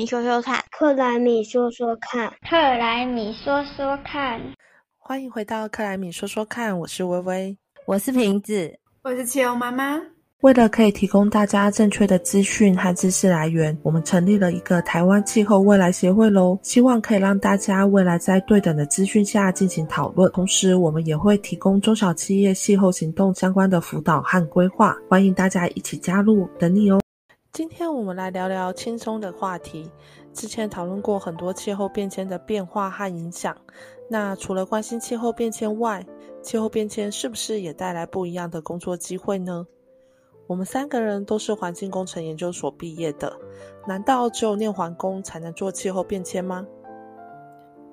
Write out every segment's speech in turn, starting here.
米说说看，克莱米说说看，克莱米说说看。欢迎回到克莱米说说看，我是微微，我是瓶子，我是汽油妈妈。为了可以提供大家正确的资讯和知识来源，我们成立了一个台湾气候未来协会喽。希望可以让大家未来在对等的资讯下进行讨论。同时，我们也会提供中小企业气候行动相关的辅导和规划，欢迎大家一起加入，等你哦。今天我们来聊聊轻松的话题。之前讨论过很多气候变迁的变化和影响。那除了关心气候变迁外，气候变迁是不是也带来不一样的工作机会呢？我们三个人都是环境工程研究所毕业的，难道只有念环工才能做气候变迁吗？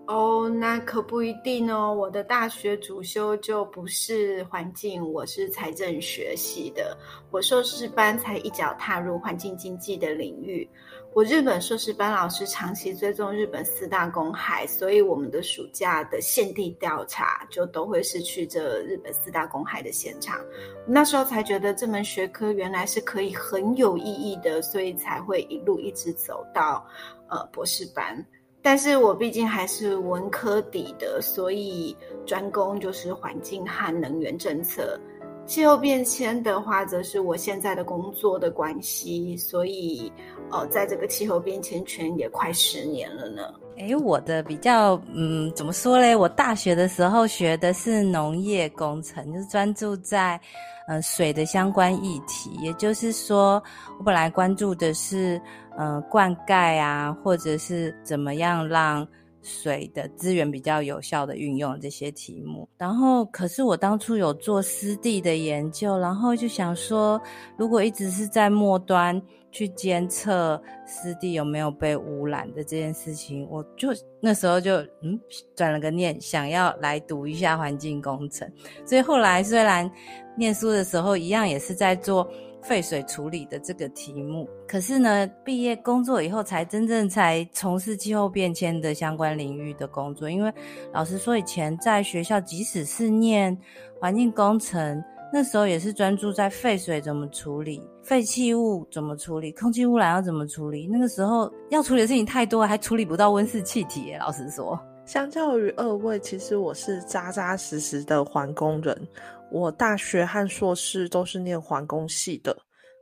哦，那可不一定哦。我的大学主修就不是环境，我是财政学系的。我硕士班才一脚踏入环境经济的领域。我日本硕士班老师长期追踪日本四大公害，所以我们的暑假的现地调查就都会是去这日本四大公害的现场。那时候才觉得这门学科原来是可以很有意义的，所以才会一路一直走到呃博士班。但是我毕竟还是文科底的，所以专攻就是环境和能源政策。气候变迁的话，则是我现在的工作的关系，所以。呃，在这个气候变迁圈也快十年了呢。哎，我的比较，嗯，怎么说嘞？我大学的时候学的是农业工程，就是专注在，呃，水的相关议题。也就是说，我本来关注的是，呃，灌溉啊，或者是怎么样让。水的资源比较有效的运用这些题目，然后可是我当初有做湿地的研究，然后就想说，如果一直是在末端去监测湿地有没有被污染的这件事情，我就那时候就嗯转了个念，想要来读一下环境工程，所以后来虽然念书的时候一样也是在做。废水处理的这个题目，可是呢，毕业工作以后才真正才从事气候变迁的相关领域的工作。因为老实说，以前在学校，即使是念环境工程，那时候也是专注在废水怎么处理、废弃物怎么处理、空气污染要怎么处理。那个时候要处理的事情太多，还处理不到温室气体。老实说，相较于二位，其实我是扎扎实实的环工人。我大学和硕士都是念环工系的，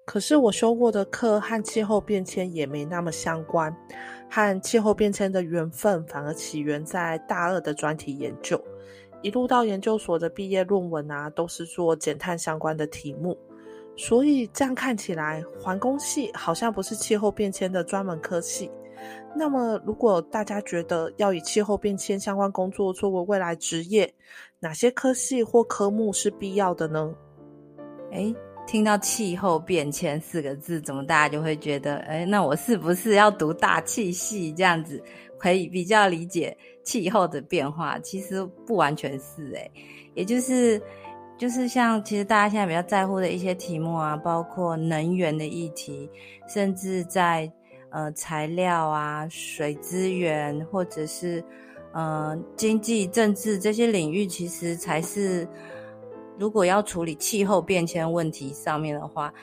可是我修过的课和气候变迁也没那么相关，和气候变迁的缘分反而起源在大二的专题研究，一路到研究所的毕业论文啊，都是做减碳相关的题目，所以这样看起来，环工系好像不是气候变迁的专门科系。那么，如果大家觉得要以气候变迁相关工作作为未来职业，哪些科系或科目是必要的呢？哎，听到气候变迁四个字，怎么大家就会觉得，哎，那我是不是要读大气系这样子，可以比较理解气候的变化？其实不完全是，哎，也就是，就是像其实大家现在比较在乎的一些题目啊，包括能源的议题，甚至在。呃，材料啊，水资源，或者是呃经济、政治这些领域，其实才是如果要处理气候变迁问题上面的话，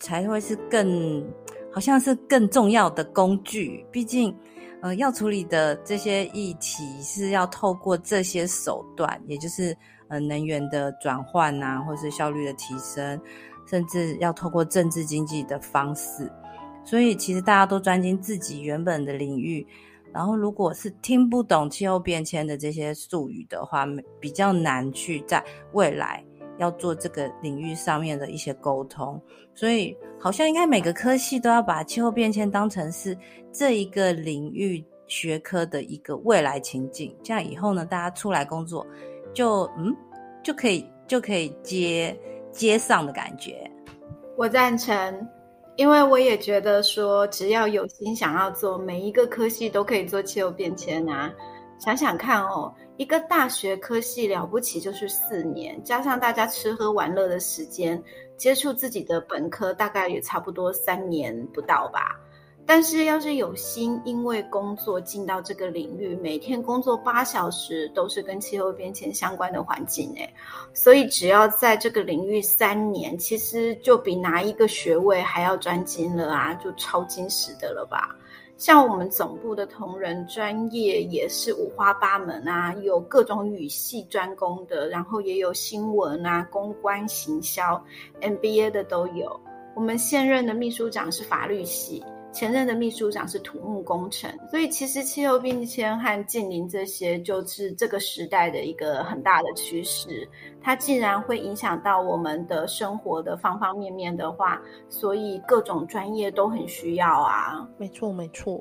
才会是更好像是更重要的工具。毕竟，呃，要处理的这些议题是要透过这些手段，也就是呃能源的转换啊，或是效率的提升，甚至要透过政治经济的方式。所以其实大家都专精自己原本的领域，然后如果是听不懂气候变迁的这些术语的话，比较难去在未来要做这个领域上面的一些沟通。所以好像应该每个科系都要把气候变迁当成是这一个领域学科的一个未来情景，这样以后呢，大家出来工作就嗯就可以就可以接接上的感觉。我赞成。因为我也觉得说，只要有心想要做，每一个科系都可以做气候变迁啊。想想看哦，一个大学科系了不起就是四年，加上大家吃喝玩乐的时间，接触自己的本科大概也差不多三年不到吧。但是，要是有心，因为工作进到这个领域，每天工作八小时都是跟气候变迁相关的环境诶，所以只要在这个领域三年，其实就比拿一个学位还要专精了啊，就超精实的了吧。像我们总部的同仁，专业也是五花八门啊，有各种语系专攻的，然后也有新闻啊、公关、行销、MBA 的都有。我们现任的秘书长是法律系。前任的秘书长是土木工程，所以其实气候变迁和近邻这些就是这个时代的一个很大的趋势。它既然会影响到我们的生活的方方面面的话，所以各种专业都很需要啊。没错，没错。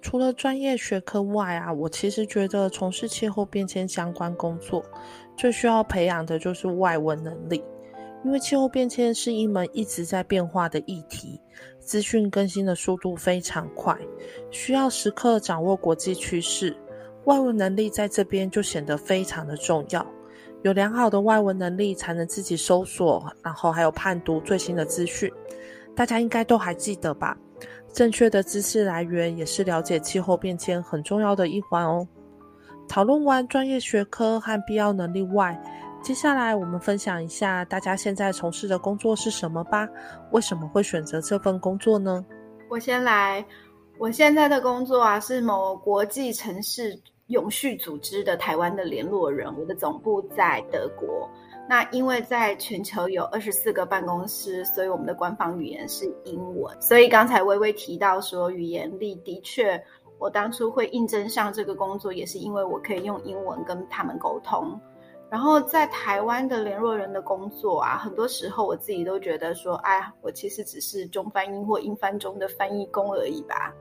除了专业学科外啊，我其实觉得从事气候变迁相关工作，最需要培养的就是外文能力，因为气候变迁是一门一直在变化的议题。资讯更新的速度非常快，需要时刻掌握国际趋势，外文能力在这边就显得非常的重要。有良好的外文能力，才能自己搜索，然后还有判读最新的资讯。大家应该都还记得吧？正确的知识来源也是了解气候变迁很重要的一环哦。讨论完专业学科和必要能力外，接下来我们分享一下大家现在从事的工作是什么吧？为什么会选择这份工作呢？我先来，我现在的工作啊是某国际城市永续组织的台湾的联络人，我的总部在德国。那因为在全球有二十四个办公室，所以我们的官方语言是英文。所以刚才微微提到说语言力，的确，我当初会应征上这个工作，也是因为我可以用英文跟他们沟通。然后在台湾的联络人的工作啊，很多时候我自己都觉得说，哎，我其实只是中翻英或英翻中的翻译工而已吧。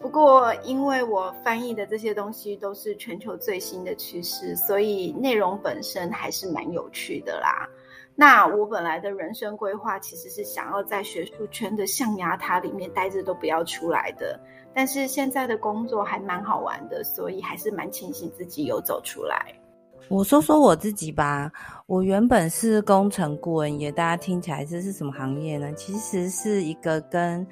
不过，因为我翻译的这些东西都是全球最新的趋势，所以内容本身还是蛮有趣的啦。那我本来的人生规划其实是想要在学术圈的象牙塔里面待着都不要出来的，但是现在的工作还蛮好玩的，所以还是蛮庆幸自己有走出来。我说说我自己吧，我原本是工程顾问业，大家听起来这是什么行业呢？其实是一个跟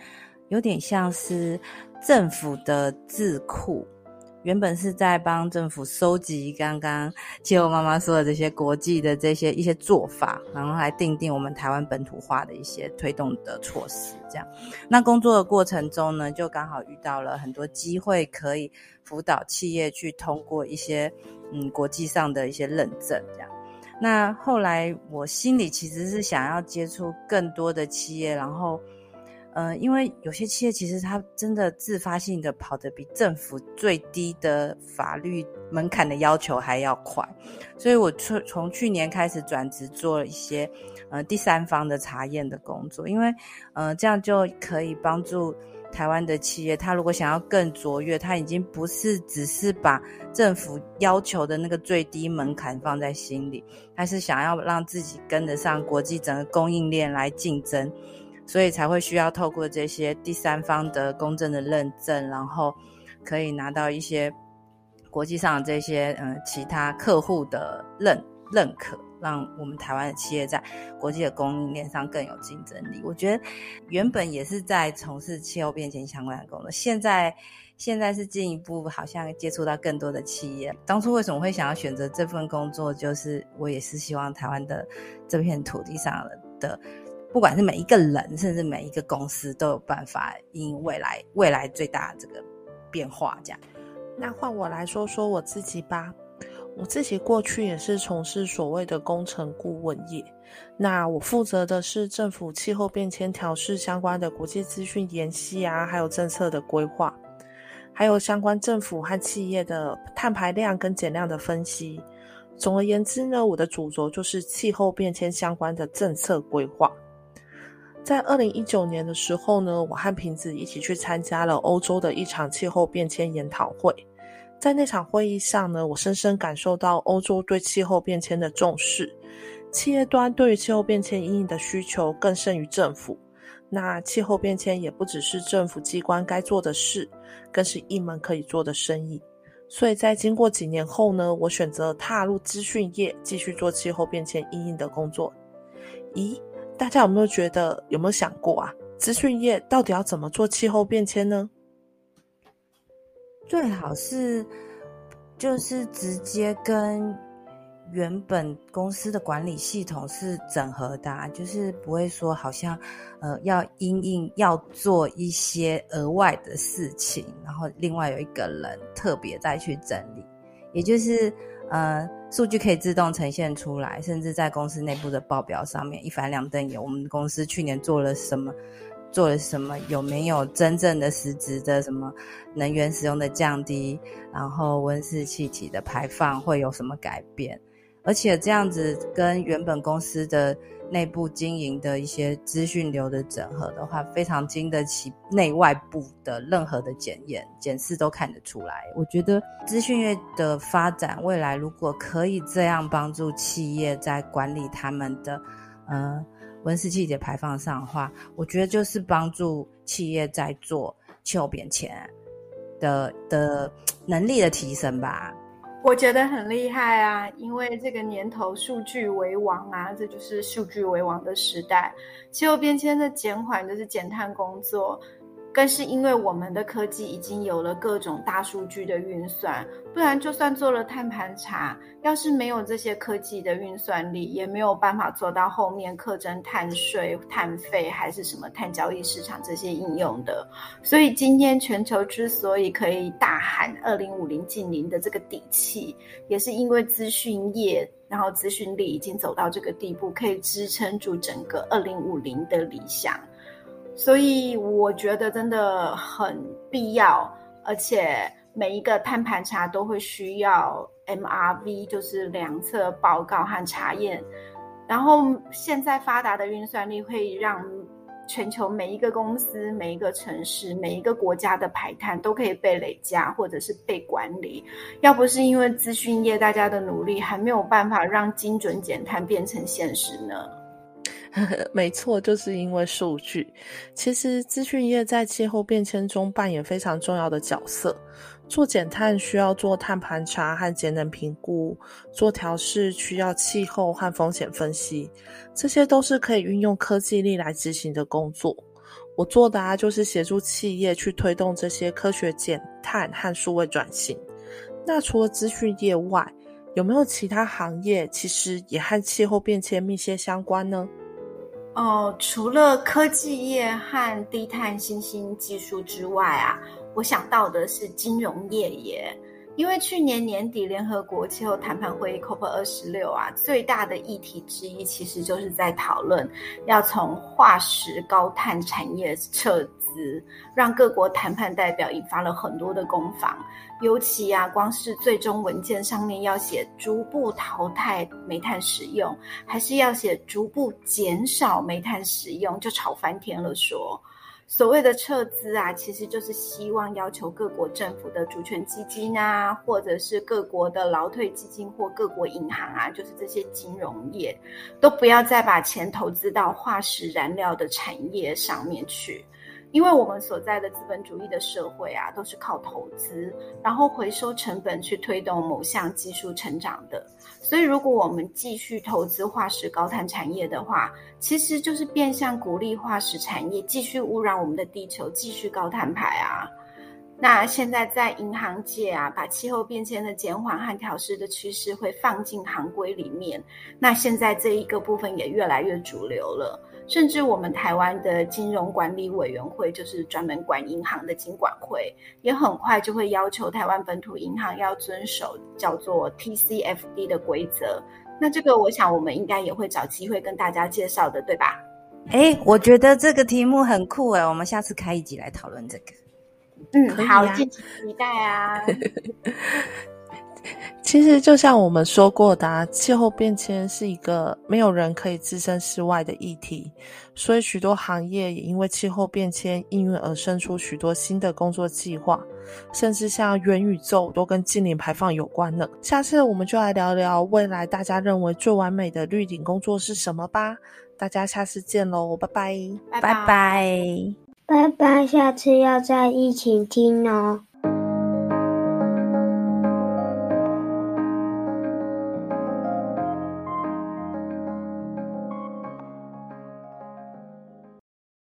有点像是政府的智库。原本是在帮政府收集刚刚气候妈妈说的这些国际的这些一些做法，然后来定定我们台湾本土化的一些推动的措施。这样，那工作的过程中呢，就刚好遇到了很多机会，可以辅导企业去通过一些嗯国际上的一些认证。这样，那后来我心里其实是想要接触更多的企业，然后。嗯，因为有些企业其实它真的自发性的跑得比政府最低的法律门槛的要求还要快，所以我从从去年开始转职做一些呃第三方的查验的工作，因为呃这样就可以帮助台湾的企业，他如果想要更卓越，他已经不是只是把政府要求的那个最低门槛放在心里，他是想要让自己跟得上国际整个供应链来竞争。所以才会需要透过这些第三方的公正的认证，然后可以拿到一些国际上的这些嗯其他客户的认认可，让我们台湾的企业在国际的供应链上更有竞争力。我觉得原本也是在从事气候变迁相关的工作，现在现在是进一步好像接触到更多的企业。当初为什么会想要选择这份工作？就是我也是希望台湾的这片土地上的。不管是每一个人，甚至每一个公司，都有办法因未来未来最大这个变化。这样，那换我来说说我自己吧。我自己过去也是从事所谓的工程顾问业，那我负责的是政府气候变迁调试相关的国际资讯研析啊，还有政策的规划，还有相关政府和企业的碳排量跟减量的分析。总而言之呢，我的主轴就是气候变迁相关的政策规划。在二零一九年的时候呢，我和瓶子一起去参加了欧洲的一场气候变迁研讨会。在那场会议上呢，我深深感受到欧洲对气候变迁的重视，企业端对于气候变迁阴影的需求更胜于政府。那气候变迁也不只是政府机关该做的事，更是一门可以做的生意。所以在经过几年后呢，我选择踏入资讯业，继续做气候变迁阴影的工作。咦？大家有没有觉得有没有想过啊？资讯业到底要怎么做气候变迁呢？最好是就是直接跟原本公司的管理系统是整合的，就是不会说好像呃要因应要做一些额外的事情，然后另外有一个人特别再去整理，也就是呃数据可以自动呈现出来，甚至在公司内部的报表上面一翻两瞪眼，我们公司去年做了什么。做了什么？有没有真正的实质的什么能源使用的降低？然后温室气体的排放会有什么改变？而且这样子跟原本公司的内部经营的一些资讯流的整合的话，非常经得起内外部的任何的检验、检视都看得出来。我觉得资讯业的发展未来，如果可以这样帮助企业在管理他们的，嗯。温室气体排放上的话，我觉得就是帮助企业在做气候变迁的的能力的提升吧。我觉得很厉害啊，因为这个年头数据为王啊，这就是数据为王的时代。气候变迁的减缓就是减碳工作。更是因为我们的科技已经有了各种大数据的运算，不然就算做了碳盘查，要是没有这些科技的运算力，也没有办法做到后面课征碳税、碳费还是什么碳交易市场这些应用的。所以今天全球之所以可以大喊二零五零近零的这个底气，也是因为资讯业，然后资讯力已经走到这个地步，可以支撑住整个二零五零的理想。所以我觉得真的很必要，而且每一个碳盘查都会需要 MRV，就是量测报告和查验。然后现在发达的运算力会让全球每一个公司、每一个城市、每一个国家的排碳都可以被累加或者是被管理。要不是因为资讯业大家的努力，还没有办法让精准减碳变成现实呢。没错，就是因为数据。其实资讯业在气候变迁中扮演非常重要的角色。做减碳需要做碳盘查和节能评估，做调试需要气候和风险分析，这些都是可以运用科技力来执行的工作。我做的啊，就是协助企业去推动这些科学减碳和数位转型。那除了资讯业外，有没有其他行业其实也和气候变迁密切相关呢？哦，除了科技业和低碳新兴技术之外啊，我想到的是金融业耶。因为去年年底联合国气候谈判会议 COP 二十六啊，最大的议题之一其实就是在讨论要从化石高碳产业撤资，让各国谈判代表引发了很多的攻防。尤其啊，光是最终文件上面要写逐步淘汰煤炭使用，还是要写逐步减少煤炭使用，就吵翻天了，说。所谓的撤资啊，其实就是希望要求各国政府的主权基金啊，或者是各国的劳退基金或各国银行啊，就是这些金融业，都不要再把钱投资到化石燃料的产业上面去。因为我们所在的资本主义的社会啊，都是靠投资，然后回收成本去推动某项技术成长的。所以，如果我们继续投资化石高碳产业的话，其实就是变相鼓励化石产业继续污染我们的地球，继续高碳排啊。那现在在银行界啊，把气候变迁的减缓和调试的趋势会放进行规里面。那现在这一个部分也越来越主流了。甚至我们台湾的金融管理委员会，就是专门管银行的金管会，也很快就会要求台湾本土银行要遵守叫做 TCFD 的规则。那这个，我想我们应该也会找机会跟大家介绍的，对吧？哎，我觉得这个题目很酷哎，我们下次开一集来讨论这个。嗯，好，敬请期待啊。其实就像我们说过的，气候变迁是一个没有人可以置身事外的议题，所以许多行业也因为气候变迁应运而生出许多新的工作计划，甚至像元宇宙都跟净零排放有关了。下次我们就来聊聊未来大家认为最完美的绿顶工作是什么吧。大家下次见喽，拜拜，拜拜拜，拜拜，下次要再一起听哦。